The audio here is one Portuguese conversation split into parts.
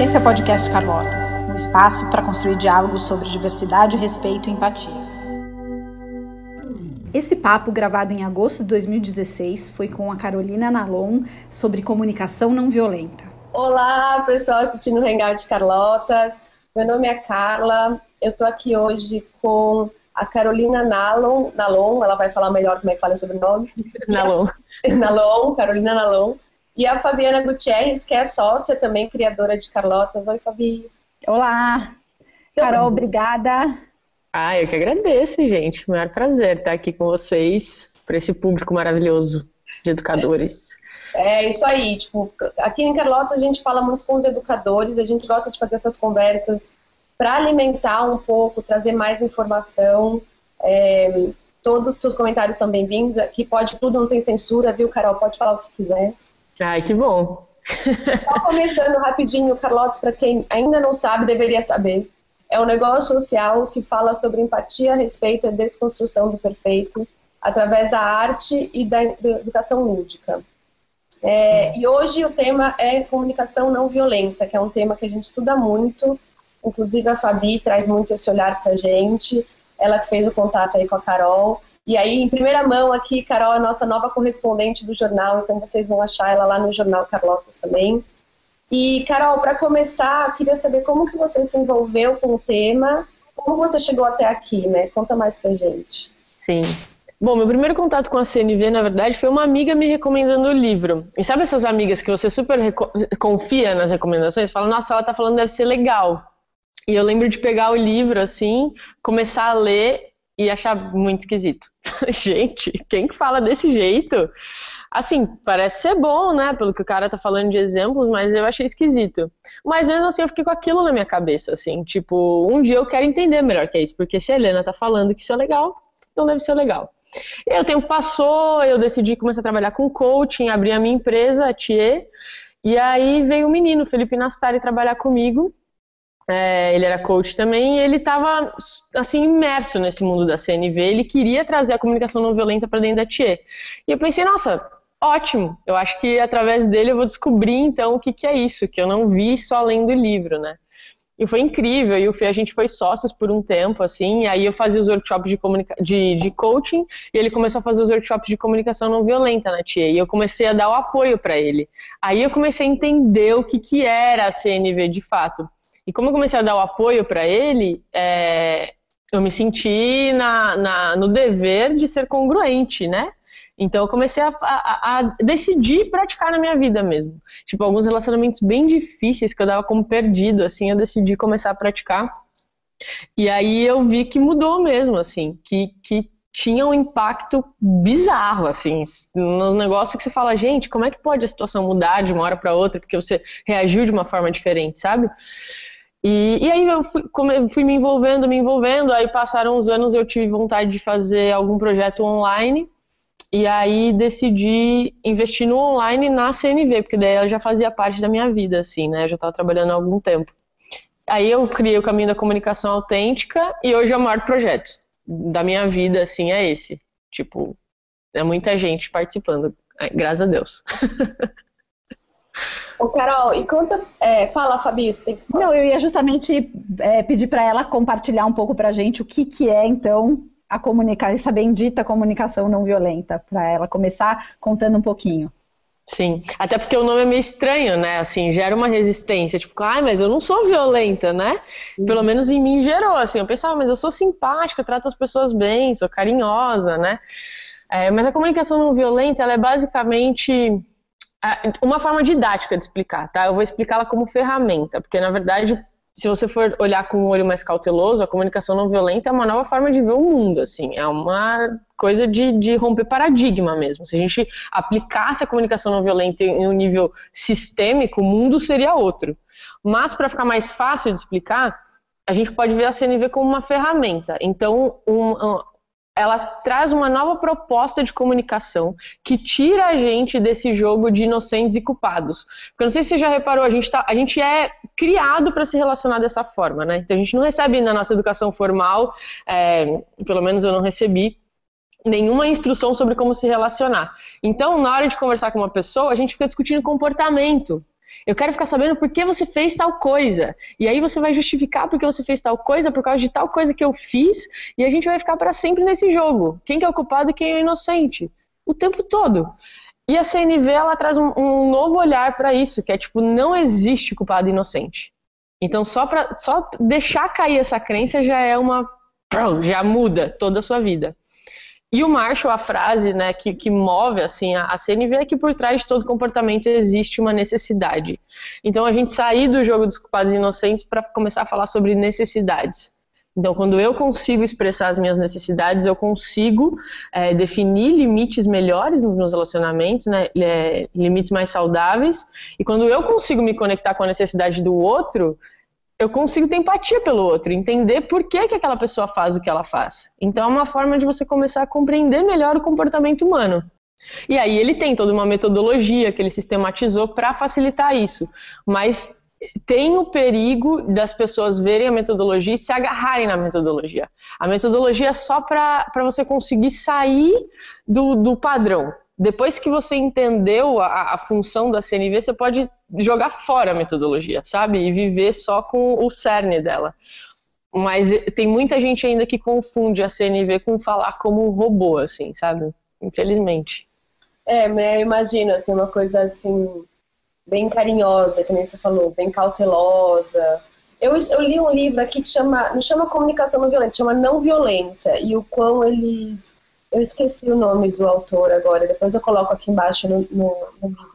Esse é o podcast Carlotas, um espaço para construir diálogos sobre diversidade, respeito e empatia. Esse papo, gravado em agosto de 2016, foi com a Carolina Nalon sobre comunicação não violenta. Olá, pessoal assistindo o Hangout Carlotas. Meu nome é Carla. Eu estou aqui hoje com a Carolina Nalon, Nalon, ela vai falar melhor como é que fala o sobrenome. Nalon. Nalon, Carolina Nalon. E a Fabiana Gutierrez, que é sócia também, criadora de Carlotas. Oi, Fabi. Olá. Então, Carol, obrigada. Ah, eu que agradeço, gente. Maior prazer estar aqui com vocês, para esse público maravilhoso de educadores. É isso aí, tipo, aqui em Carlotas a gente fala muito com os educadores, a gente gosta de fazer essas conversas para alimentar um pouco, trazer mais informação. É, todos os comentários são bem-vindos. Aqui pode tudo, não tem censura, viu, Carol? Pode falar o que quiser. Ai, que bom. Só começando rapidinho, Carlotes, para quem ainda não sabe, deveria saber. É um negócio social que fala sobre empatia, respeito e desconstrução do perfeito através da arte e da educação lúdica. É, e hoje o tema é comunicação não violenta, que é um tema que a gente estuda muito Inclusive a Fabi traz muito esse olhar para a gente, ela que fez o contato aí com a Carol. E aí, em primeira mão aqui, Carol é a nossa nova correspondente do jornal, então vocês vão achar ela lá no Jornal Carlotas também. E, Carol, para começar, eu queria saber como que você se envolveu com o tema, como você chegou até aqui, né? Conta mais pra gente. Sim. Bom, meu primeiro contato com a CNV, na verdade, foi uma amiga me recomendando o livro. E sabe essas amigas que você super confia nas recomendações? Fala, nossa, ela tá falando deve ser legal. E eu lembro de pegar o livro assim, começar a ler e achar muito esquisito. Gente, quem que fala desse jeito? Assim, parece ser bom, né? Pelo que o cara tá falando de exemplos, mas eu achei esquisito. Mas mesmo assim, eu fiquei com aquilo na minha cabeça, assim, tipo, um dia eu quero entender melhor que é isso, porque se a Helena tá falando que isso é legal, então deve ser legal. E aí o tempo passou, eu decidi começar a trabalhar com coaching, abri a minha empresa, a Thier, e aí veio o menino, Felipe Nastari, trabalhar comigo, é, ele era coach também, e ele estava assim imerso nesse mundo da CNV. Ele queria trazer a comunicação não violenta para dentro da TIE. E eu pensei, nossa, ótimo. Eu acho que através dele eu vou descobrir então o que, que é isso, que eu não vi só lendo o livro, né? E foi incrível, e o Fê, a gente foi sócios por um tempo, assim, aí eu fazia os workshops de, de, de coaching, e ele começou a fazer os workshops de comunicação não violenta na TIE, e eu comecei a dar o apoio para ele. Aí eu comecei a entender o que, que era a CNV de fato. E como eu comecei a dar o apoio para ele, é, eu me senti na, na, no dever de ser congruente, né? Então eu comecei a, a, a, decidir praticar na minha vida mesmo. Tipo, alguns relacionamentos bem difíceis que eu dava como perdido, assim, eu decidi começar a praticar. E aí eu vi que mudou mesmo, assim, que, que tinha um impacto bizarro, assim, nos negócios que você fala, gente, como é que pode a situação mudar de uma hora para outra porque você reagiu de uma forma diferente, sabe? E, e aí eu fui, fui, me envolvendo, me envolvendo, aí passaram os anos eu tive vontade de fazer algum projeto online, e aí decidi investir no online na CNV, porque daí ela já fazia parte da minha vida, assim, né, eu já estava trabalhando há algum tempo. Aí eu criei o caminho da comunicação autêntica, e hoje é o maior projeto da minha vida, assim, é esse. Tipo, é muita gente participando, graças a Deus. Ô, Carol, e conta, é, fala, Fabi, você tem que... Não, eu ia justamente é, pedir para ela compartilhar um pouco para a gente o que, que é, então, a comunicação, essa bendita comunicação não violenta, para ela começar contando um pouquinho. Sim, até porque o nome é meio estranho, né? Assim, gera uma resistência, tipo, ai, mas eu não sou violenta, né? Sim. Pelo menos em mim gerou, assim, eu pensava, ah, mas eu sou simpática, eu trato as pessoas bem, sou carinhosa, né? É, mas a comunicação não violenta, ela é basicamente uma forma didática de explicar, tá? Eu vou explicá-la como ferramenta, porque na verdade, se você for olhar com um olho mais cauteloso, a comunicação não violenta é uma nova forma de ver o mundo, assim, é uma coisa de, de romper paradigma mesmo. Se a gente aplicasse a comunicação não violenta em um nível sistêmico, o mundo seria outro. Mas para ficar mais fácil de explicar, a gente pode ver a CNV como uma ferramenta. Então, um, ela traz uma nova proposta de comunicação que tira a gente desse jogo de inocentes e culpados. Porque eu não sei se você já reparou, a gente, tá, a gente é criado para se relacionar dessa forma, né? Então a gente não recebe na nossa educação formal, é, pelo menos eu não recebi, nenhuma instrução sobre como se relacionar. Então, na hora de conversar com uma pessoa, a gente fica discutindo comportamento. Eu quero ficar sabendo por que você fez tal coisa. E aí você vai justificar por que você fez tal coisa por causa de tal coisa que eu fiz, e a gente vai ficar para sempre nesse jogo. Quem que é o culpado e quem é o inocente? O tempo todo. E a CNV ela traz um, um novo olhar para isso, que é tipo, não existe culpado inocente. Então só para só deixar cair essa crença já é uma já muda toda a sua vida. E o Marshall, a frase né, que, que move assim, a, a CNV é que por trás de todo comportamento existe uma necessidade. Então a gente sair do jogo dos culpados inocentes para começar a falar sobre necessidades. Então, quando eu consigo expressar as minhas necessidades, eu consigo é, definir limites melhores nos meus relacionamentos, né, é, limites mais saudáveis. E quando eu consigo me conectar com a necessidade do outro, eu consigo ter empatia pelo outro, entender por que, que aquela pessoa faz o que ela faz. Então, é uma forma de você começar a compreender melhor o comportamento humano. E aí ele tem toda uma metodologia que ele sistematizou para facilitar isso. Mas tem o perigo das pessoas verem a metodologia e se agarrarem na metodologia. A metodologia é só para você conseguir sair do, do padrão. Depois que você entendeu a, a, função da CNV, você pode jogar fora a metodologia, sabe? E viver só com o cerne dela. Mas tem muita gente ainda que confunde a CNV com falar como um robô, assim, sabe? Infelizmente. É, eu imagino, assim, uma coisa assim bem carinhosa, que nem você falou, bem cautelosa. Eu, eu li um livro aqui que chama, não chama comunicação não violenta, chama não violência, e o quão eles. Eu esqueci o nome do autor agora, depois eu coloco aqui embaixo no, no, no.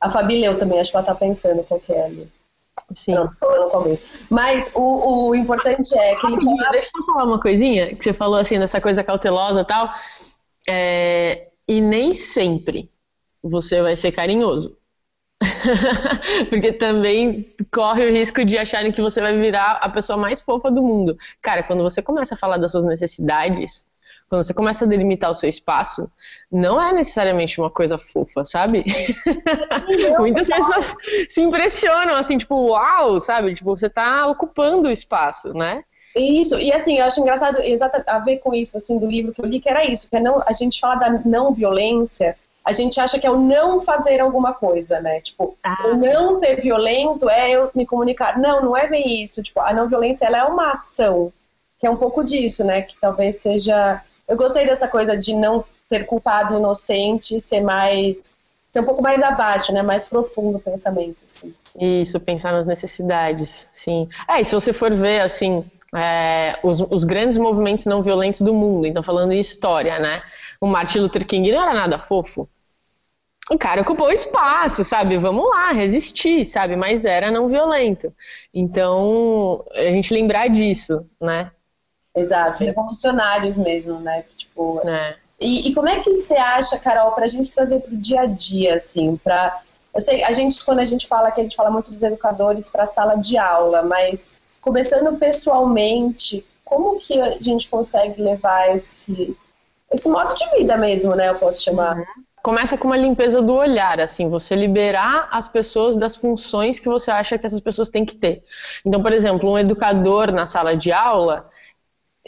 A Fabi leu também, acho que ela tá pensando qual que é ali. Sim. Não, falando com Mas o, o importante é que ele fala... Deixa eu falar uma coisinha, que você falou assim, dessa coisa cautelosa e tal. É... E nem sempre você vai ser carinhoso. Porque também corre o risco de acharem que você vai virar a pessoa mais fofa do mundo. Cara, quando você começa a falar das suas necessidades, quando você começa a delimitar o seu espaço, não é necessariamente uma coisa fofa, sabe? Muitas pessoas se impressionam, assim, tipo, uau, sabe? Tipo, você tá ocupando o espaço, né? Isso, e assim, eu acho engraçado exata, a ver com isso, assim, do livro que eu li, que era isso, que é não, a gente fala da não violência, a gente acha que é o não fazer alguma coisa, né? Tipo, ah, o não sim. ser violento é eu me comunicar. Não, não é bem isso. Tipo, a não violência ela é uma ação, que é um pouco disso, né? Que talvez seja. Eu gostei dessa coisa de não ter culpado inocente, ser mais. ser um pouco mais abaixo, né? Mais profundo o pensamento, assim. Isso, pensar nas necessidades, sim. É, e se você for ver, assim, é, os, os grandes movimentos não violentos do mundo, então falando em história, né? O Martin Luther King não era nada fofo o cara ocupou espaço, sabe? Vamos lá, resistir, sabe? Mas era não violento. Então, a gente lembrar disso, né? Exato, revolucionários mesmo, né? Tipo, é. e, e, como é que você acha, Carol, para a gente trazer para o dia a dia, assim, para eu sei, a gente quando a gente fala que a gente fala muito dos educadores para a sala de aula, mas começando pessoalmente, como que a gente consegue levar esse esse modo de vida mesmo, né? Eu posso chamar. Uhum começa com uma limpeza do olhar, assim, você liberar as pessoas das funções que você acha que essas pessoas têm que ter. Então, por exemplo, um educador na sala de aula,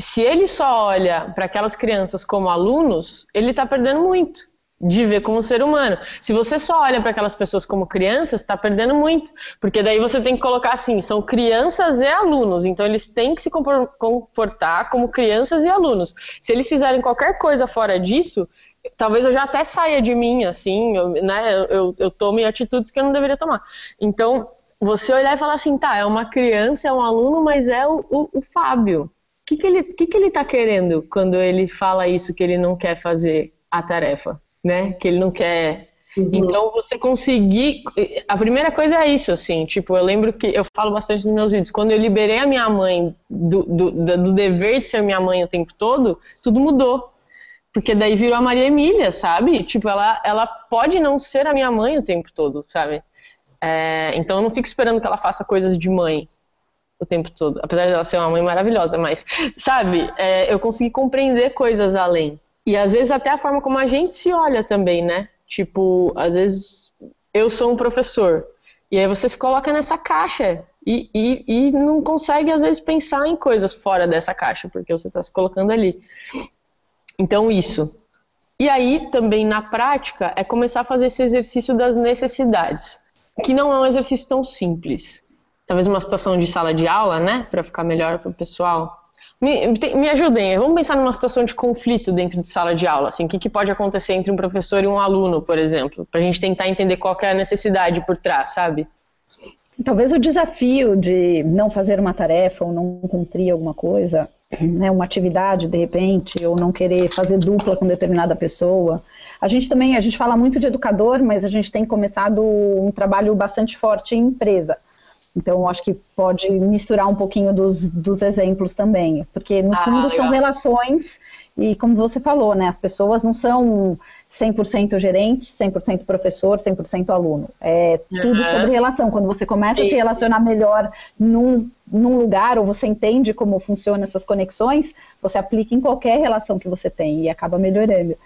se ele só olha para aquelas crianças como alunos, ele está perdendo muito de ver como ser humano. Se você só olha para aquelas pessoas como crianças, está perdendo muito, porque daí você tem que colocar assim, são crianças e alunos, então eles têm que se comportar como crianças e alunos. Se eles fizerem qualquer coisa fora disso, talvez eu já até saia de mim, assim, eu, né, eu, eu tome atitudes que eu não deveria tomar. Então, você olhar e falar assim, tá, é uma criança, é um aluno, mas é o, o, o Fábio. O que, que, ele, que, que ele tá querendo quando ele fala isso, que ele não quer fazer a tarefa, né? Que ele não quer Uhum. Então, você conseguir. A primeira coisa é isso, assim. Tipo, eu lembro que eu falo bastante nos meus vídeos. Quando eu liberei a minha mãe do, do, do dever de ser minha mãe o tempo todo, tudo mudou. Porque daí virou a Maria Emília, sabe? Tipo, ela, ela pode não ser a minha mãe o tempo todo, sabe? É, então eu não fico esperando que ela faça coisas de mãe o tempo todo. Apesar de ela ser uma mãe maravilhosa, mas, sabe? É, eu consegui compreender coisas além. E às vezes até a forma como a gente se olha também, né? Tipo, às vezes eu sou um professor. E aí você se coloca nessa caixa e, e, e não consegue, às vezes, pensar em coisas fora dessa caixa, porque você está se colocando ali. Então, isso. E aí, também na prática, é começar a fazer esse exercício das necessidades. que não é um exercício tão simples. Talvez uma situação de sala de aula, né, para ficar melhor para o pessoal. Me, me, ajudem, vamos pensar numa situação de conflito dentro de sala de aula, assim, o que, que pode acontecer entre um professor e um aluno, por exemplo, para a gente tentar entender qual é a necessidade por trás, sabe? Talvez o desafio de não fazer uma tarefa ou não cumprir alguma coisa, né, uma atividade de repente, ou não querer fazer dupla com determinada pessoa. A gente também, a gente fala muito de educador, mas a gente tem começado um trabalho bastante forte em empresa. Então, acho que pode misturar um pouquinho dos, dos exemplos também, porque no ah, fundo legal. são relações e como você falou, né, as pessoas não são 100% gerente, 100% professor, 100% aluno. É uhum. tudo sobre relação. Quando você começa Sim. a se relacionar melhor num, num lugar, ou você entende como funcionam essas conexões, você aplica em qualquer relação que você tem e acaba melhorando.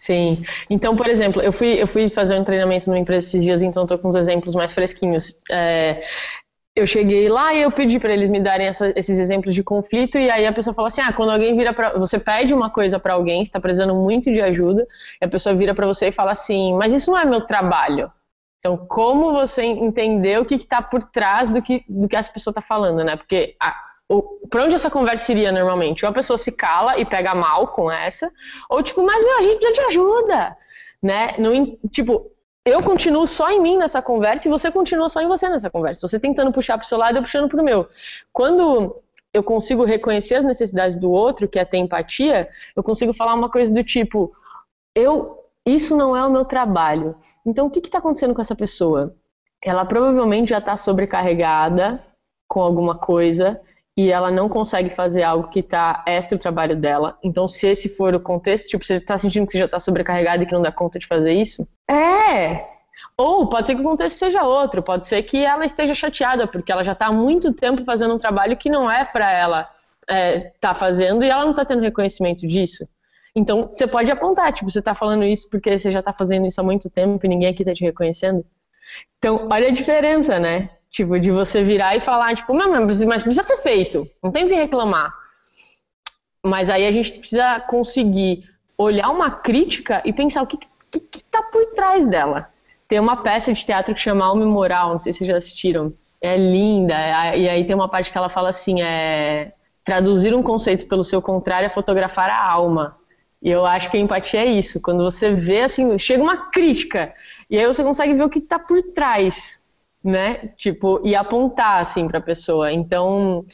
Sim. Então, por exemplo, eu fui, eu fui fazer um treinamento numa empresa esses dias, então estou com uns exemplos mais fresquinhos. É, eu cheguei lá e eu pedi para eles me darem essa, esses exemplos de conflito e aí a pessoa falou assim: "Ah, quando alguém vira para você pede uma coisa para alguém, está precisando muito de ajuda, e a pessoa vira para você e fala assim: "Mas isso não é meu trabalho". Então, como você entender o que está por trás do que do que essa pessoa está falando, né? Porque a, para onde essa conversa iria normalmente? Ou a pessoa se cala e pega mal com essa, ou tipo, mas meu, a gente precisa de ajuda, né? No, tipo, eu continuo só em mim nessa conversa e você continua só em você nessa conversa. Você tentando puxar para o seu lado, eu puxando para o meu. Quando eu consigo reconhecer as necessidades do outro, que é ter empatia, eu consigo falar uma coisa do tipo: eu, isso não é o meu trabalho. Então, o que está acontecendo com essa pessoa? Ela provavelmente já está sobrecarregada com alguma coisa e ela não consegue fazer algo que está extra o trabalho dela. Então, se esse for o contexto, tipo, você está sentindo que você já está sobrecarregado e que não dá conta de fazer isso? É! Ou pode ser que o contexto seja outro, pode ser que ela esteja chateada, porque ela já está há muito tempo fazendo um trabalho que não é para ela estar é, tá fazendo e ela não está tendo reconhecimento disso. Então, você pode apontar, tipo, você está falando isso porque você já está fazendo isso há muito tempo e ninguém aqui está te reconhecendo. Então, olha a diferença, né? Tipo, de você virar e falar, tipo, não, mas, precisa ser feito, não tem o que reclamar. Mas aí a gente precisa conseguir olhar uma crítica e pensar o que, que, que tá por trás dela. Tem uma peça de teatro que chama Alma Moral, não sei se vocês já assistiram. É linda, é, e aí tem uma parte que ela fala assim, é traduzir um conceito pelo seu contrário é fotografar a alma. E eu acho que a empatia é isso, quando você vê assim, chega uma crítica, e aí você consegue ver o que está por trás né? Tipo, e apontar assim para a pessoa. Então,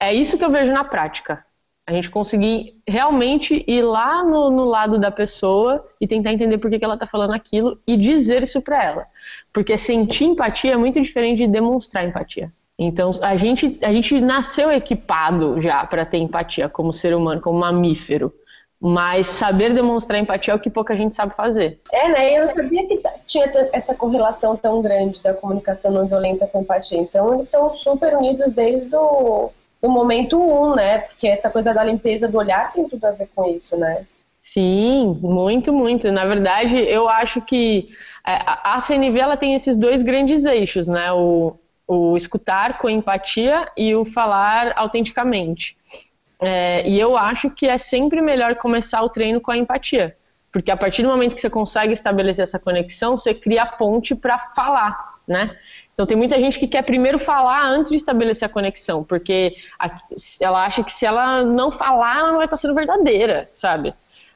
é isso que eu vejo na prática. A gente conseguir realmente ir lá no, no lado da pessoa e tentar entender por que, que ela está falando aquilo e dizer isso para ela. Porque sentir empatia é muito diferente de demonstrar empatia. Então, a gente, a gente nasceu equipado já para ter empatia como ser humano, como mamífero. Mas saber demonstrar empatia é o que pouca gente sabe fazer. É, né? Eu não sabia que tinha essa correlação tão grande da comunicação não violenta com empatia. Então, eles estão super unidos desde o do momento um, né? Porque essa coisa da limpeza do olhar tem tudo a ver com isso, né? Sim, muito, muito. Na verdade, eu acho que é, a CNV ela tem esses dois grandes eixos, né? O, o escutar com empatia e o falar autenticamente. É, e eu acho que é sempre melhor começar o treino com a empatia. Porque a partir do momento que você consegue estabelecer essa conexão, você cria a ponte para falar, né? Então tem muita gente que quer primeiro falar antes de estabelecer a conexão, porque ela acha que se ela não falar, ela não vai estar sendo verdadeira, sabe?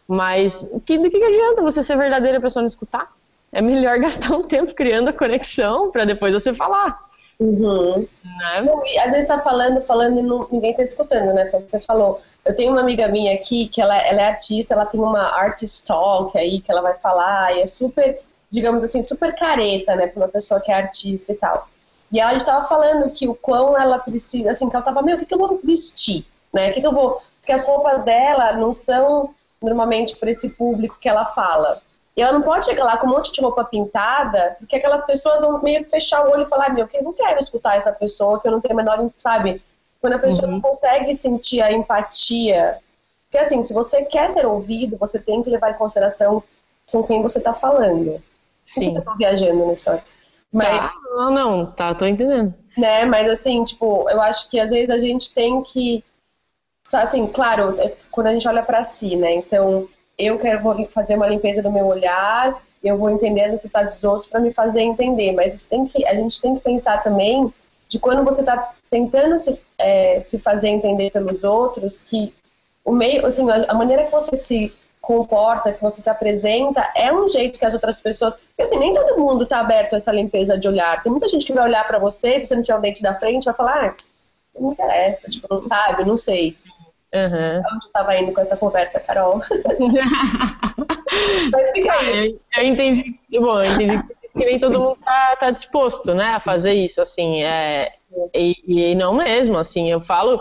Mas que, do que adianta você ser verdadeira e a pessoa não escutar? É melhor gastar um tempo criando a conexão para depois você falar. Uhum. Né? e às vezes tá falando, falando e não, ninguém tá escutando, né? Você falou. Eu tenho uma amiga minha aqui que ela, ela é artista, ela tem uma artist talk aí que ela vai falar e é super, digamos assim, super careta, né? Pra uma pessoa que é artista e tal. E ela estava falando que o quão ela precisa, assim, que ela tava, meu, o que, que eu vou vestir, né? O que, que eu vou. Porque as roupas dela não são normalmente para esse público que ela fala. E ela não pode chegar lá com um monte de roupa pintada, porque aquelas pessoas vão meio que fechar o olho e falar, meu, eu não quero escutar essa pessoa, que eu não tenho a menor, sabe? Quando a pessoa uhum. não consegue sentir a empatia. Porque assim, se você quer ser ouvido, você tem que levar em consideração com quem você está falando. Sim. Não sei se eu tô viajando na história. Mas, tá. Não, não, tá, tô entendendo. Né, mas assim, tipo, eu acho que às vezes a gente tem que. Assim, claro, é, quando a gente olha para si, né? Então, eu quero vou fazer uma limpeza do meu olhar eu vou entender as necessidades dos outros para me fazer entender. Mas tem que, a gente tem que pensar também de quando você está tentando se, é, se fazer entender pelos outros, que o meio, assim, a maneira que você se comporta, que você se apresenta, é um jeito que as outras pessoas. Porque assim, nem todo mundo está aberto a essa limpeza de olhar. Tem muita gente que vai olhar para você, se você não tiver o dente da frente, vai falar, ah, não interessa, tipo, não sabe, não sei. Uhum. Onde estava indo com essa conversa, Carol? Mas fica aí. Eu, eu entendi, bom, eu entendi que nem todo mundo tá, tá disposto, né, a fazer isso, assim, é, e, e não mesmo, assim, eu falo,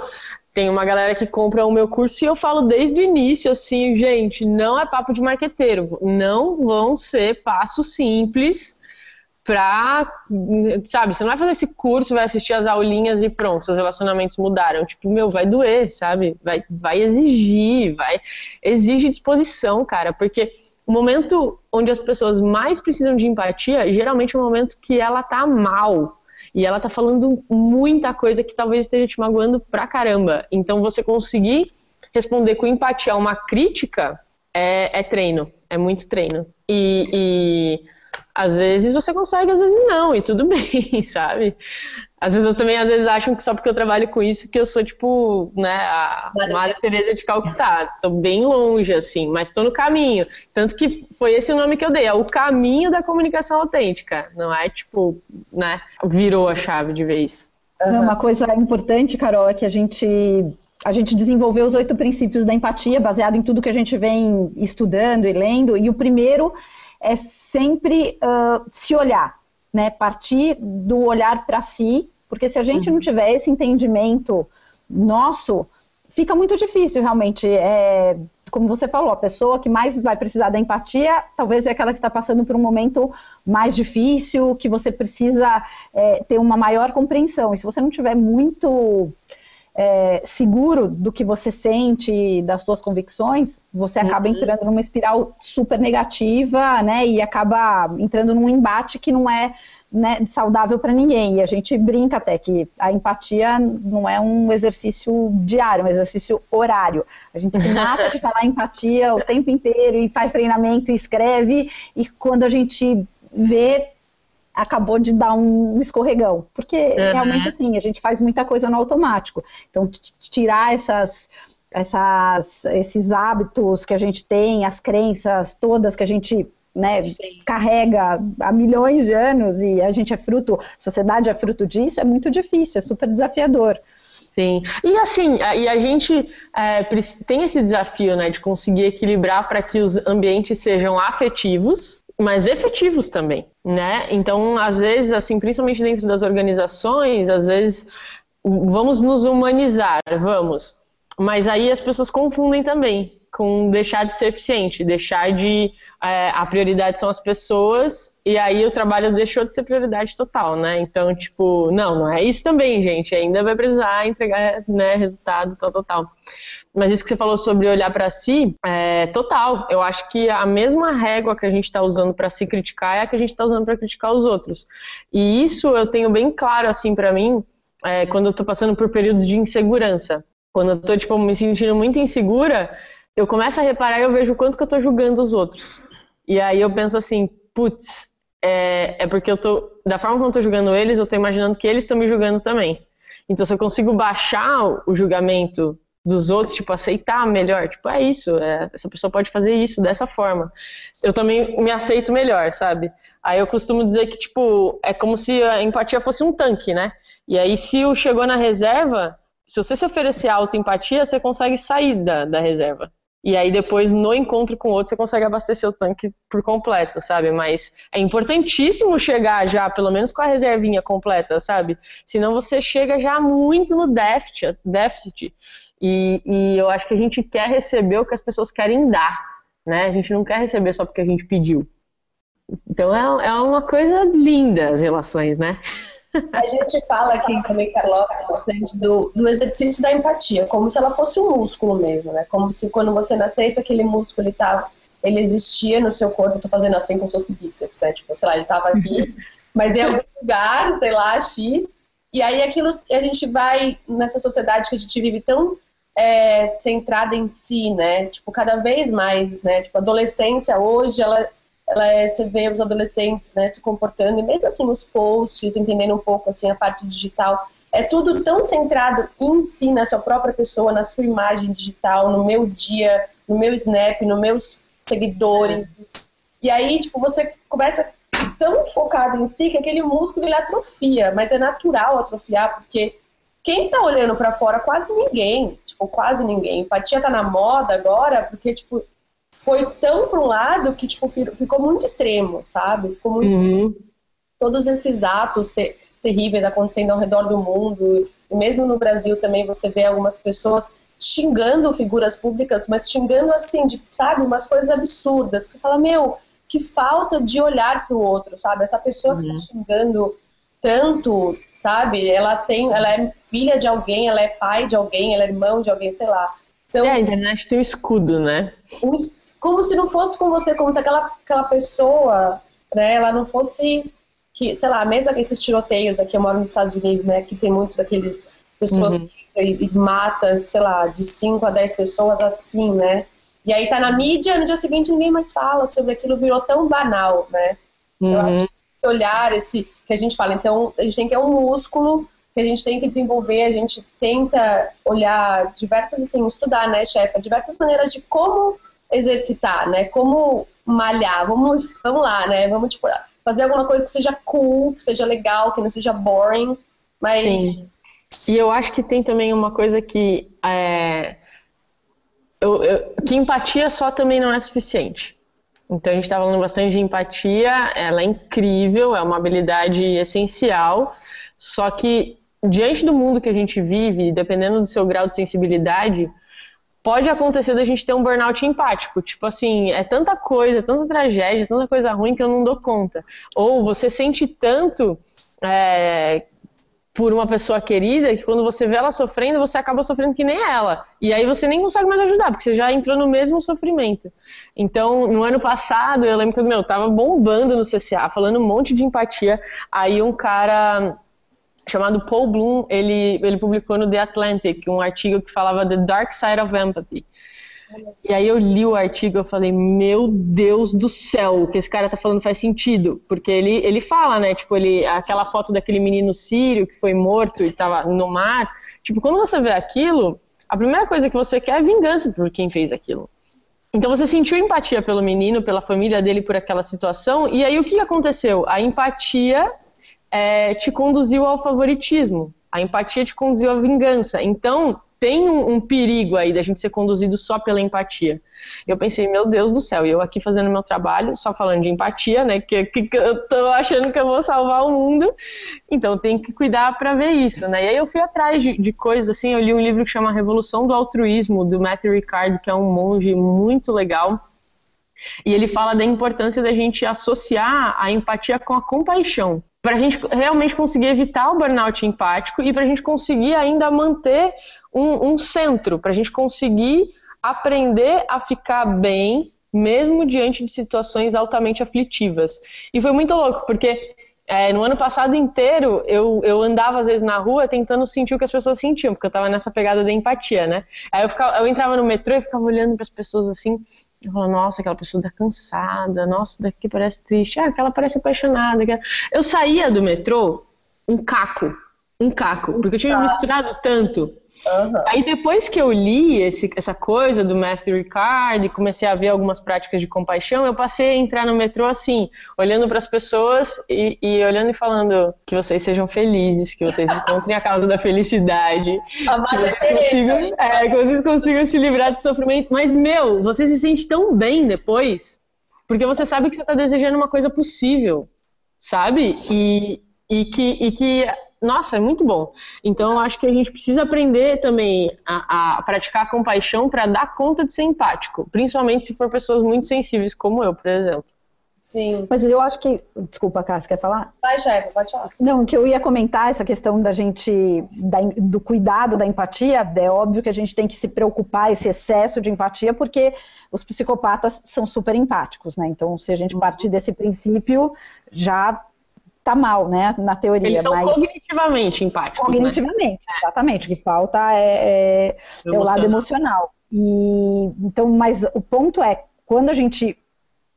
tem uma galera que compra o meu curso e eu falo desde o início assim, gente, não é papo de marqueteiro, não vão ser passos simples pra, sabe, você não vai fazer esse curso, vai assistir as aulinhas e pronto, seus relacionamentos mudaram. Tipo, meu, vai doer, sabe? Vai, vai exigir, vai exige disposição, cara, porque o momento onde as pessoas mais precisam de empatia, geralmente é o momento que ela tá mal, e ela tá falando muita coisa que talvez esteja te magoando pra caramba. Então você conseguir responder com empatia a uma crítica é, é treino, é muito treino. E, e, às vezes você consegue, às vezes não, e tudo bem, sabe? As pessoas também às vezes acham que só porque eu trabalho com isso que eu sou tipo, né, a Maria Teresa de Calcutá. Tô bem longe assim, mas tô no caminho. Tanto que foi esse o nome que eu dei, é o caminho da comunicação autêntica. Não é tipo, né, virou a chave de vez. Uhum. Uma coisa importante, Carol, é que a gente a gente desenvolveu os oito princípios da empatia, baseado em tudo que a gente vem estudando e lendo. E o primeiro é sempre uh, se olhar, né? Partir do olhar para si, porque se a gente uhum. não tiver esse entendimento nosso, fica muito difícil realmente. É, como você falou, a pessoa que mais vai precisar da empatia, talvez é aquela que está passando por um momento mais difícil, que você precisa é, ter uma maior compreensão. E se você não tiver muito é, seguro do que você sente, das suas convicções, você acaba uhum. entrando numa espiral super negativa, né? E acaba entrando num embate que não é né, saudável para ninguém. E a gente brinca até que a empatia não é um exercício diário, é um exercício horário. A gente se mata de falar empatia o tempo inteiro e faz treinamento e escreve, e quando a gente vê acabou de dar um escorregão, porque uhum. realmente assim, a gente faz muita coisa no automático. Então, tirar essas, essas, esses hábitos que a gente tem, as crenças todas que a gente né, carrega há milhões de anos e a gente é fruto, a sociedade é fruto disso, é muito difícil, é super desafiador. Sim, e assim, e a gente é, tem esse desafio, né, de conseguir equilibrar para que os ambientes sejam afetivos, mas efetivos também, né? Então, às vezes, assim, principalmente dentro das organizações, às vezes vamos nos humanizar, vamos. Mas aí as pessoas confundem também com deixar de ser eficiente, deixar de é, a prioridade são as pessoas e aí o trabalho deixou de ser prioridade total, né? Então, tipo, não, não é isso também, gente. Ainda vai precisar entregar, né, resultado, tal, tal. Mas isso que você falou sobre olhar para si, é total. Eu acho que a mesma régua que a gente está usando para se criticar é a que a gente está usando para criticar os outros. E isso eu tenho bem claro assim para mim é, quando eu estou passando por períodos de insegurança. Quando eu estou tipo me sentindo muito insegura, eu começo a reparar e eu vejo o quanto que eu estou julgando os outros. E aí eu penso assim, putz, é, é porque eu tô da forma como eu estou julgando eles, eu estou imaginando que eles estão me julgando também. Então, se eu consigo baixar o julgamento dos outros, tipo, aceitar melhor, tipo, é isso, é, essa pessoa pode fazer isso dessa forma. Eu também me aceito melhor, sabe? Aí eu costumo dizer que, tipo, é como se a empatia fosse um tanque, né? E aí, se o chegou na reserva, se você se oferecer autoempatia, você consegue sair da, da reserva. E aí depois, no encontro com o outro, você consegue abastecer o tanque por completo, sabe? Mas é importantíssimo chegar já, pelo menos com a reservinha completa, sabe? Senão você chega já muito no déficit. déficit e, e eu acho que a gente quer receber o que as pessoas querem dar, né? A gente não quer receber só porque a gente pediu. Então é, é uma coisa linda as relações, né? A gente fala aqui também, Carlota, bastante do, do exercício da empatia, como se ela fosse um músculo mesmo, né? Como se quando você nascesse, aquele músculo ele, tava, ele existia no seu corpo, eu tô fazendo assim como se fosse bíceps, né? Tipo, sei lá, ele tava aqui, mas em algum lugar, sei lá, X, e aí aquilo, a gente vai, nessa sociedade que a gente vive tão é, centrada em si, né? Tipo, cada vez mais, né? Tipo, a adolescência hoje, ela ela é, você vê os adolescentes né, se comportando, e mesmo assim os posts, entendendo um pouco assim a parte digital, é tudo tão centrado em si, na sua própria pessoa, na sua imagem digital, no meu dia, no meu snap, nos meus seguidores. E aí, tipo, você começa tão focado em si que aquele músculo ele atrofia, mas é natural atrofiar, porque quem tá olhando para fora? Quase ninguém, tipo, quase ninguém. Empatia tá na moda agora, porque, tipo, foi tão para um lado que, tipo, ficou muito extremo, sabe? Ficou muito Uhum. todos esses atos te- terríveis acontecendo ao redor do mundo, e mesmo no Brasil também você vê algumas pessoas xingando figuras públicas, mas xingando assim, de, sabe, umas coisas absurdas. Você fala, meu, que falta de olhar para o outro, sabe? Essa pessoa que Uhum. está xingando tanto, sabe? Ela tem, ela é filha de alguém, ela é pai de alguém, ela é irmão de alguém, sei lá. Então, É, a internet tem um escudo, né? um- como se não fosse com você, como se aquela, aquela pessoa, né, ela não fosse que, sei lá, mesmo esses tiroteios aqui, eu moro nos Estados Unidos, né, que tem muito daqueles pessoas Uhum. que e, e mata, sei lá, de 5 a 10 pessoas assim, né? E aí tá na mídia, no dia seguinte ninguém mais fala sobre aquilo, virou tão banal, né? Eu acho Uhum. que olhar, esse que a gente fala, então a gente tem que é um músculo que a gente tem que desenvolver, a gente tenta olhar diversas, assim, estudar, né, chefe, diversas maneiras de como exercitar, né, como malhar, vamos, vamos lá, né, vamos, tipo, fazer alguma coisa que seja cool, que seja legal, que não seja boring, mas... Sim. E eu acho que tem também uma coisa que é, eu- eu- que empatia só também não é suficiente. Então a gente está falando bastante de empatia, ela é incrível, é uma habilidade essencial, só que diante do mundo que a gente vive, dependendo do seu grau de sensibilidade, pode acontecer da gente ter um burnout empático. Tipo assim, é tanta coisa, é tanta tragédia, tanta coisa ruim que eu não dou conta. Ou você sente tanto é, por uma pessoa querida que quando você vê ela sofrendo, você acaba sofrendo que nem ela. E aí você nem consegue mais ajudar, porque você já entrou no mesmo sofrimento. Então, no ano passado, eu lembro que meu, tava bombando no CCA, falando um monte de empatia. Aí um cara chamado Paul Bloom, ele, ele publicou no The Atlantic um artigo que falava The Dark Side of Empathy. E aí eu li o artigo e falei, meu Deus do céu, o que esse cara tá falando faz sentido. Porque ele, ele fala, né, tipo, ele, aquela foto daquele menino sírio que foi morto e tava no mar. Tipo, quando você vê aquilo, a primeira coisa que você quer é vingança por quem fez aquilo. Então você sentiu empatia pelo menino, pela família dele, por aquela situação. E aí o que aconteceu? A empatia é, te conduziu ao favoritismo. A empatia te conduziu à vingança. Então, tem um, um, perigo aí da gente ser conduzido só pela empatia. Eu pensei, meu Deus do céu, eu aqui fazendo meu trabalho, só falando de empatia, né? Que, que, que eu tô achando que eu vou salvar o mundo. Então, tem que cuidar para ver isso, né? E aí eu fui atrás de, de coisas, assim, eu li um livro que chama Revolução do Altruísmo, do Matthew Ricard, que é um monge muito legal. E ele fala da importância da gente associar a empatia com a compaixão para a gente realmente conseguir evitar o burnout empático e para a gente conseguir ainda manter um, um centro, para a gente conseguir aprender a ficar bem, mesmo diante de situações altamente aflitivas. E foi muito louco, porque é, no ano passado inteiro eu, eu andava às vezes na rua tentando sentir o que as pessoas sentiam, porque eu estava nessa pegada da empatia, né? Aí eu, ficava, eu entrava no metrô e ficava olhando para as pessoas assim, eu falava, nossa, aquela pessoa tá cansada, nossa, daqui parece triste, ah, aquela parece apaixonada. Eu saía do metrô um caco, um caco, porque eu tinha me misturado tanto. Uhum. Aí depois que eu li esse, essa coisa do Matthew Ricard e comecei a ver algumas práticas de compaixão, eu passei a entrar no metrô assim, olhando para as pessoas e, e, olhando e falando que vocês sejam felizes, que vocês encontrem a causa da felicidade, que vocês, consigam, é, que vocês consigam se livrar de sofrimento. Mas, meu, você se sente tão bem depois, porque você sabe que você está desejando uma coisa possível, sabe? E, e que... E que nossa, é muito bom. Então, eu acho que a gente precisa aprender também a, a praticar a compaixão para dar conta de ser empático, principalmente se for pessoas muito sensíveis, como eu, por exemplo. Sim. Mas eu acho que. Desculpa, Cássia, quer falar? Vai, chefe, pode falar. Não, que eu ia comentar essa questão da gente. Da, do cuidado da empatia. É óbvio que a gente tem que se preocupar, esse excesso de empatia, porque os psicopatas são super empáticos, né? Então, se a gente partir desse princípio, já tá mal, né, na teoria. Eles são mas... cognitivamente empáticos, Cognitivamente, né? exatamente. O que falta é, é, é, o lado emocional. E, então, mas o ponto é, quando a gente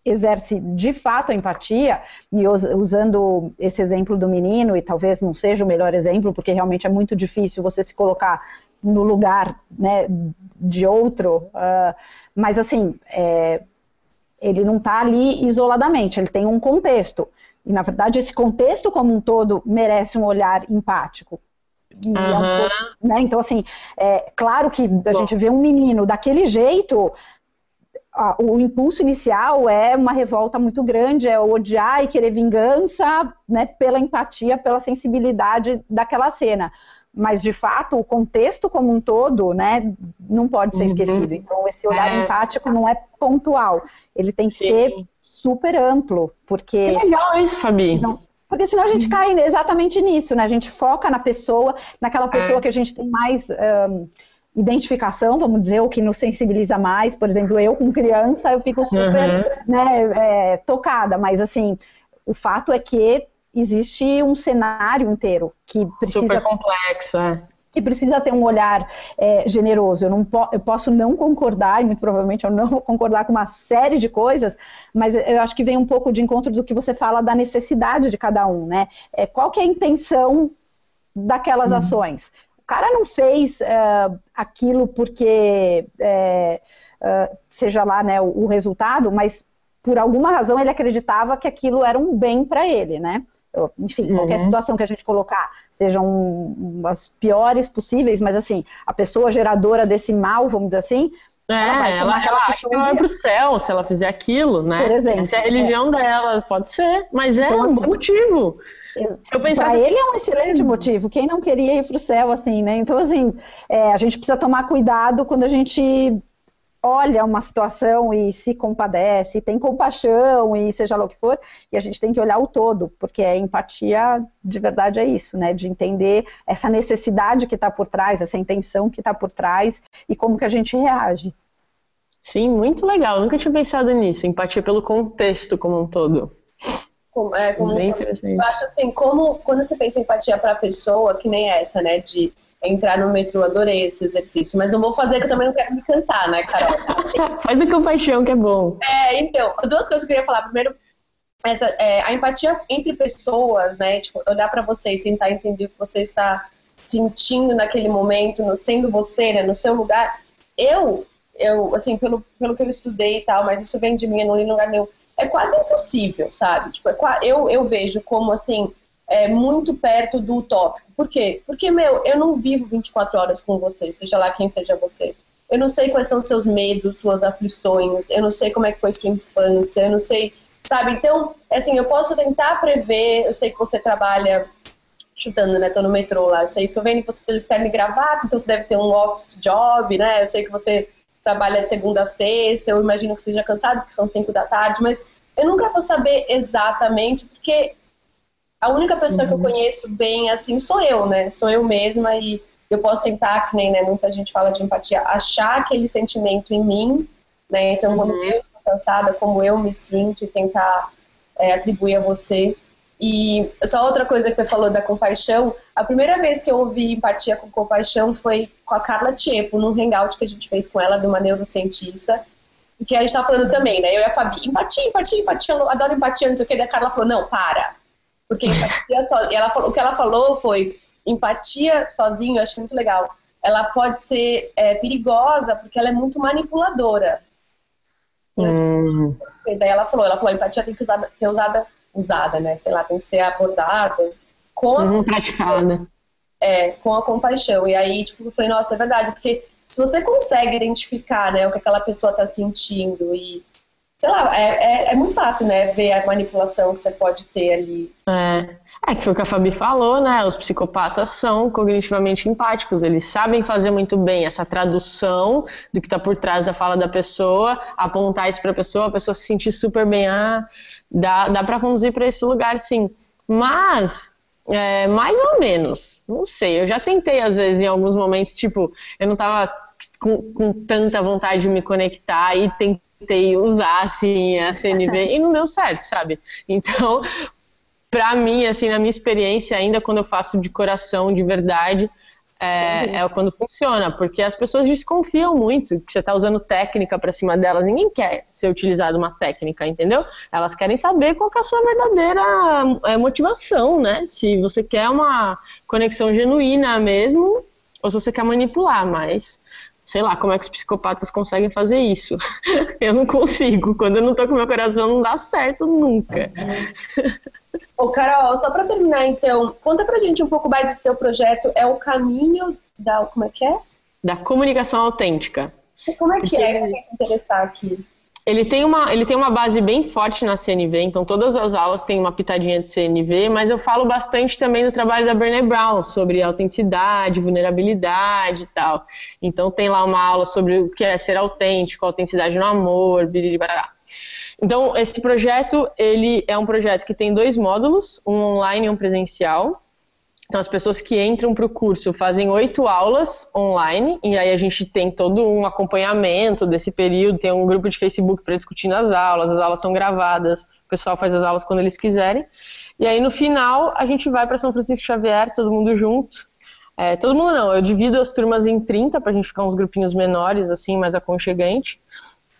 exerce de fato a empatia, e usando esse exemplo do menino, e talvez não seja o melhor exemplo, porque realmente é muito difícil você se colocar no lugar né, de outro, uh, mas assim, é, ele não está ali isoladamente, ele tem um contexto. E, na verdade, esse contexto como um todo merece um olhar empático. Uhum. É um pouco, né? Então, assim, é claro que a Bom. gente vê um menino daquele jeito, o impulso inicial é uma revolta muito grande, é odiar e querer vingança, né, pela empatia, pela sensibilidade daquela cena. Mas, de fato, o contexto como um todo, né, não pode ser uhum. esquecido. Então, esse olhar é. empático não é pontual. Ele tem que Sim. ser super amplo, porque... Que legal isso, Fabi. Não, porque senão a gente cai exatamente nisso, né? A gente foca na pessoa, naquela pessoa é. que a gente tem mais... Um, identificação, vamos dizer, o que nos sensibiliza mais. Por exemplo, eu com criança, eu fico super uhum. né, é, tocada, mas assim, o fato é que existe um cenário inteiro que precisa. Super complexo, é. Que precisa ter um olhar é, generoso. Eu, não po eu posso não concordar, e muito provavelmente eu não vou concordar com uma série de coisas, mas eu acho que vem um pouco de encontro do que você fala da necessidade de cada um, né? É, qual que é a intenção daquelas uhum. ações? O cara não fez uh, aquilo porque é, uh, seja lá né, o, o, resultado, mas por alguma razão ele acreditava que aquilo era um bem para ele, né? Enfim, uhum. qualquer situação que a gente colocar, sejam as piores possíveis, mas assim, a pessoa geradora desse mal, vamos dizer assim, é, ela, ela, ela acha que ela vai pro céu se ela fizer aquilo, né? Por exemplo. Essa é a religião é. dela, pode ser, mas é então, um assim, motivo. Eu para assim, ele é um excelente motivo. Quem não queria ir para o céu, assim, né? Então, assim, é, a gente precisa tomar cuidado quando a gente olha uma situação e se compadece, tem compaixão e seja lá o que for, e a gente tem que olhar o todo, porque a empatia de verdade é isso, né? De entender essa necessidade que está por trás, essa intenção que está por trás e como que a gente reage. Sim, muito legal. Eu nunca tinha pensado nisso. Empatia pelo contexto como um todo. Como, é, como, Bem interessante. Eu acho assim, como quando você pensa em empatia para a pessoa, que nem essa, né, de entrar no metrô, adorei esse exercício, mas não vou fazer que eu também não quero me cansar, né, Carol? Faz a compaixão que é bom. É, então, duas coisas que eu queria falar. Primeiro, essa, é, a empatia entre pessoas, né, tipo, olhar para você e tentar entender o que você está sentindo naquele momento, no, sendo você, né, no seu lugar. Eu, eu, assim, pelo, pelo que eu estudei e tal, mas isso vem de mim, eu não li em lugar nenhum é quase impossível, sabe? Tipo, é, eu, eu vejo como, assim, é muito perto do utópico. Por quê? Porque, meu, eu não vivo 24 horas com você, seja lá quem seja você. Eu não sei quais são seus medos, suas aflições, eu não sei como é que foi sua infância, eu não sei, sabe? Então, assim, eu posso tentar prever, eu sei que você trabalha chutando, né? Tô no metrô lá, eu sei, tô vendo que você tem terno e gravata, então você deve ter um office job, né? Eu sei que você trabalha de segunda a sexta, eu imagino que seja cansado, porque são cinco da tarde, mas eu nunca vou saber exatamente, porque a única pessoa uhum. que eu uhum. conheço bem assim sou eu, né? Sou eu mesma e eu posso tentar, que nem né, muita gente fala de empatia, achar aquele sentimento em mim, né? Então, uhum. quando eu estou cansada, como eu me sinto e tentar é, atribuir a você. E só outra coisa que você falou da compaixão, a primeira vez que eu ouvi empatia com compaixão foi com a Carla Tiepo, num hangout que a gente fez com ela, de uma neurocientista, e que a gente tava falando também, né? Eu e a Fabi, empatia, empatia, empatia, eu adoro empatia, não sei o que, daí a Carla falou, não, para, porque empatia e ela falou, o que ela falou foi, empatia sozinho, eu acho muito legal, ela pode ser é, perigosa, porque ela é muito manipuladora. Hum. E daí ela falou, ela falou, empatia tem que ser usada usada, né? Sei lá, tem que ser abordada com a uhum, praticada. É, com a compaixão. E aí, tipo, eu falei, nossa, é verdade, porque se você consegue identificar, né, o que aquela pessoa está sentindo e sei lá, é, é, é, muito fácil, né, ver a manipulação que você pode ter ali. É. É, que foi o que a Fabi falou, né? Os psicopatas são cognitivamente empáticos, eles sabem fazer muito bem essa tradução do que está por trás da fala da pessoa, apontar isso para a pessoa, a pessoa se sentir super bem, ah, dá, dá para conduzir para esse lugar, sim. Mas, é, mais ou menos, não sei, eu já tentei às vezes em alguns momentos, tipo, eu não estava com, com tanta vontade de me conectar e tentei usar assim a CNV e não deu certo, sabe? Então, para mim, assim, na minha experiência, ainda quando eu faço de coração, de verdade, é, é quando funciona, porque as pessoas desconfiam muito que você está usando técnica para cima delas. Ninguém quer ser utilizado uma técnica, entendeu? Elas querem saber qual que é a sua verdadeira é, motivação, né? Se você quer uma conexão genuína mesmo, ou se você quer manipular, mas sei lá como é que os psicopatas conseguem fazer isso. eu não consigo. Quando eu não tô com meu coração, não dá certo nunca. Ô, Carol, só para terminar, então, conta pra gente um pouco mais do seu projeto. É o caminho da. Como é que é? Da comunicação autêntica. Como é que é? Quem se interessar aqui? Ele tem, uma, ele tem uma base bem forte na CNV, então todas as aulas têm uma pitadinha de CNV, mas eu falo bastante também do trabalho da Brené Brown, sobre autenticidade, vulnerabilidade e tal. Então tem lá uma aula sobre o que é ser autêntico, autenticidade no amor, biriribarará. Então, esse projeto, ele é um projeto que tem dois módulos, um online e um presencial. Então, as pessoas que entram para o curso fazem oito aulas online, e aí a gente tem todo um acompanhamento desse período, tem um grupo de Facebook para discutir as aulas, as aulas são gravadas, o pessoal faz as aulas quando eles quiserem. E aí, no final, a gente vai para São Francisco Xavier, todo mundo junto. É, todo mundo não, eu divido as turmas em 30 para a gente ficar uns grupinhos menores, assim, mais aconchegante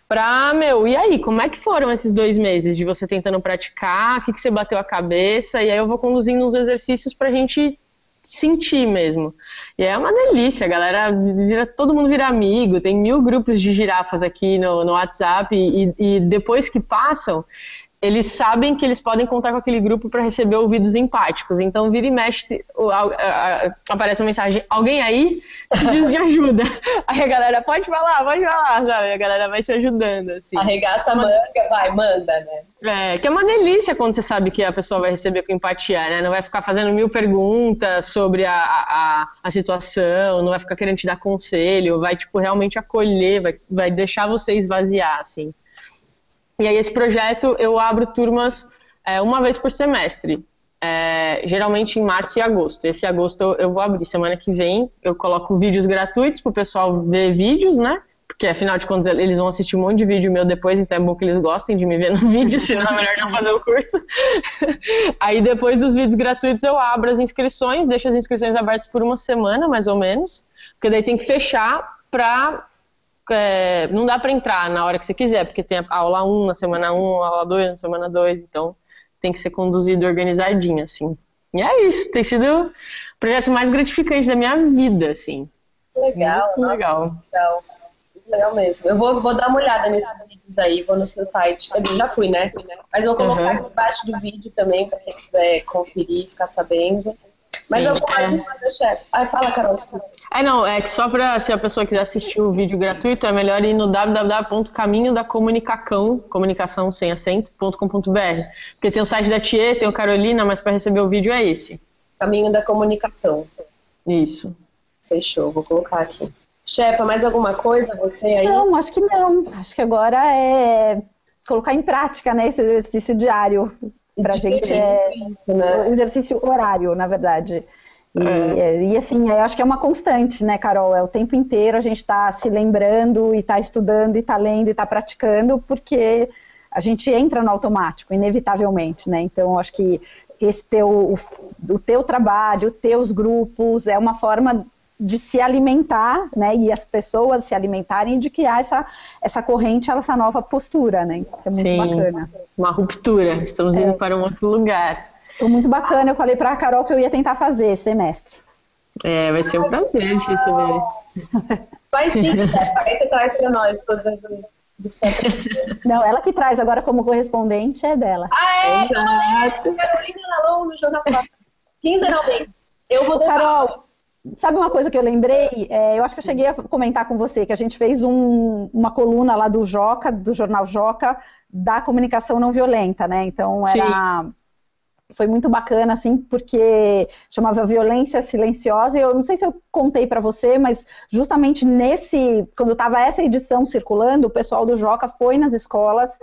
pra, meu, e aí, como é que foram esses dois meses de você tentando praticar? O que, que você bateu a cabeça? E aí eu vou conduzindo uns exercícios pra gente sentir mesmo. E é uma delícia, galera, vira, todo mundo vira amigo, tem mil grupos de girafas aqui no, no WhatsApp e, e depois que passam, eles sabem que eles podem contar com aquele grupo para receber ouvidos empáticos. Então, vira e mexe, aparece uma mensagem: alguém aí precisa de ajuda. Aí a galera, pode falar, pode falar, sabe? A galera vai se ajudando, assim. Arregaça a manga, vai, manda, né? É, que é uma delícia quando você sabe que a pessoa vai receber com empatia, né? Não vai ficar fazendo mil perguntas sobre a, a, a situação, não vai ficar querendo te dar conselho, vai, tipo, realmente acolher, vai, vai deixar você esvaziar, assim. E aí esse projeto eu abro turmas é, uma vez por semestre, é, geralmente em março e agosto. Esse agosto eu vou abrir semana que vem. Eu coloco vídeos gratuitos para o pessoal ver vídeos, né? Porque afinal de contas eles vão assistir um monte de vídeo meu depois, então é bom que eles gostem de me ver no vídeo, senão é melhor não fazer o curso. Aí depois dos vídeos gratuitos eu abro as inscrições, deixo as inscrições abertas por uma semana, mais ou menos, porque daí tem que fechar para é, não dá para entrar na hora que você quiser, porque tem a aula 1 na semana 1, aula 2 na semana 2, então tem que ser conduzido organizadinho, assim. E é isso, tem sido o projeto mais gratificante da minha vida, assim. Legal, Muito legal. legal. Legal mesmo. Eu vou, vou dar uma olhada nesses vídeos aí, vou no seu site. Quer dizer, já fui, né? Mas vou colocar uhum. aqui embaixo do vídeo também, para quem quiser conferir, ficar sabendo. Mas Sim, eu vou é... chefe. Aí fala, Carol. É, não, é que só para se a pessoa quiser assistir o vídeo gratuito, é melhor ir no www.caminhodacomunicacão, comunicação sem acento.com.br. Porque tem o site da Tia, tem o Carolina, mas para receber o vídeo é esse. Caminho da Comunicação. Isso. Fechou, vou colocar aqui. Chefa, mais alguma coisa você aí? Não, acho que não. Acho que agora é colocar em prática né, esse exercício diário para a gente é né? exercício horário, na verdade. E, é. e, assim, eu acho que é uma constante, né, Carol? É o tempo inteiro a gente está se lembrando e está estudando e está lendo e está praticando, porque a gente entra no automático, inevitavelmente, né? Então, acho que esse teu, o, o teu trabalho, os teus grupos, é uma forma de se alimentar, né, e as pessoas se alimentarem de criar essa, essa corrente, essa nova postura, né, é muito Sim, bacana. uma ruptura, estamos indo é. para um outro lugar. Foi muito bacana, eu falei para a Carol que eu ia tentar fazer semestre. É, vai ser um prazer te receber. Vai sim, aí você traz para nós todas as vezes. Não, ela que traz agora como correspondente é dela. Ah, é? Exato. Carolina Lalon no Jornal Quinzenalmente. Eu vou deixar. Carol, Sabe uma coisa que eu lembrei? É, eu acho que eu cheguei a comentar com você que a gente fez um, uma coluna lá do Joca, do jornal Joca, da comunicação não violenta, né? Então era. Sim foi muito bacana, assim, porque chamava Violência Silenciosa, e eu não sei se eu contei para você, mas justamente nesse, quando estava essa edição circulando, o pessoal do Joca foi nas escolas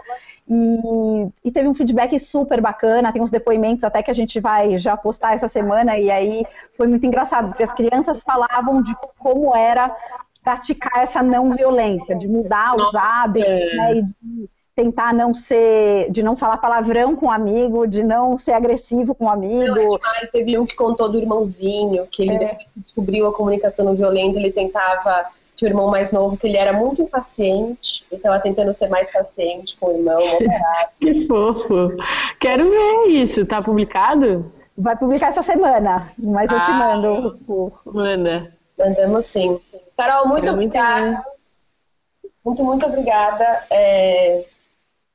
e, e, teve um feedback super bacana, tem uns depoimentos até que a gente vai já postar essa semana, e aí foi muito engraçado, porque as crianças falavam de como era praticar essa não violência, de mudar os hábitos, né, e de tentar não ser, de não falar palavrão com o amigo, de não ser agressivo com o amigo. Não, é demais. Teve um que contou do irmãozinho, que ele é. descobriu a comunicação não violenta, ele tentava tinha o irmão mais novo que ele era muito impaciente, então ela tentando ser mais paciente com o irmão, que fofo. Quero ver isso, tá publicado? Vai publicar essa semana, mas ah, eu te ah, mando. Manda. Mandamos sim. Carol, muito obrigada. Muito, muito obrigada. É...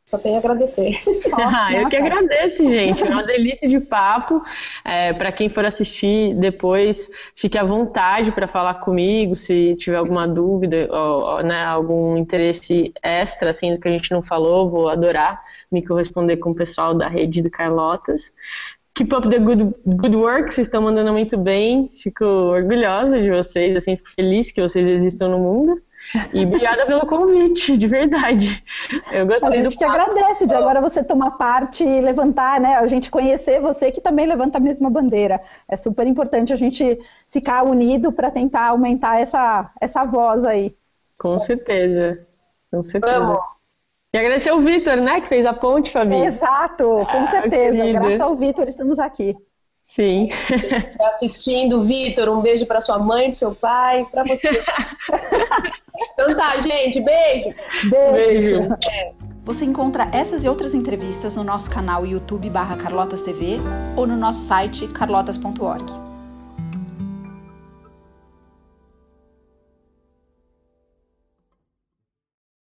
Só tenho a agradecer. ah, eu que agradeço, gente. É uma delícia de papo. É, para quem for assistir depois, fique à vontade para falar comigo se tiver alguma dúvida ou, né, algum interesse extra assim do que a gente não falou. Vou adorar me corresponder com o pessoal da rede do Carlotas. Keep up the good, good work, vocês estão mandando muito bem. Fico orgulhosa de vocês, assim, fico feliz que vocês existam no mundo. E obrigada pelo convite, de verdade. Eu gostei a gente do que agradece de agora você tomar parte e levantar, né? A gente conhecer você que também levanta a mesma bandeira. É super importante a gente ficar unido para tentar aumentar essa, essa voz aí. Com certeza. Com certeza. Vamos. E agradecer o Vitor, né, que fez a ponte, Fabi. Exato, com ah, certeza. Graças ao Vitor estamos aqui. Sim. Tá assistindo, Vitor, um beijo para sua mãe, para seu pai, para você. então tá, gente, beijo. Beijo. beijo. É. Você encontra essas e outras entrevistas no nosso canal YouTube barra Carlotas TV ou no nosso site carlotas.org.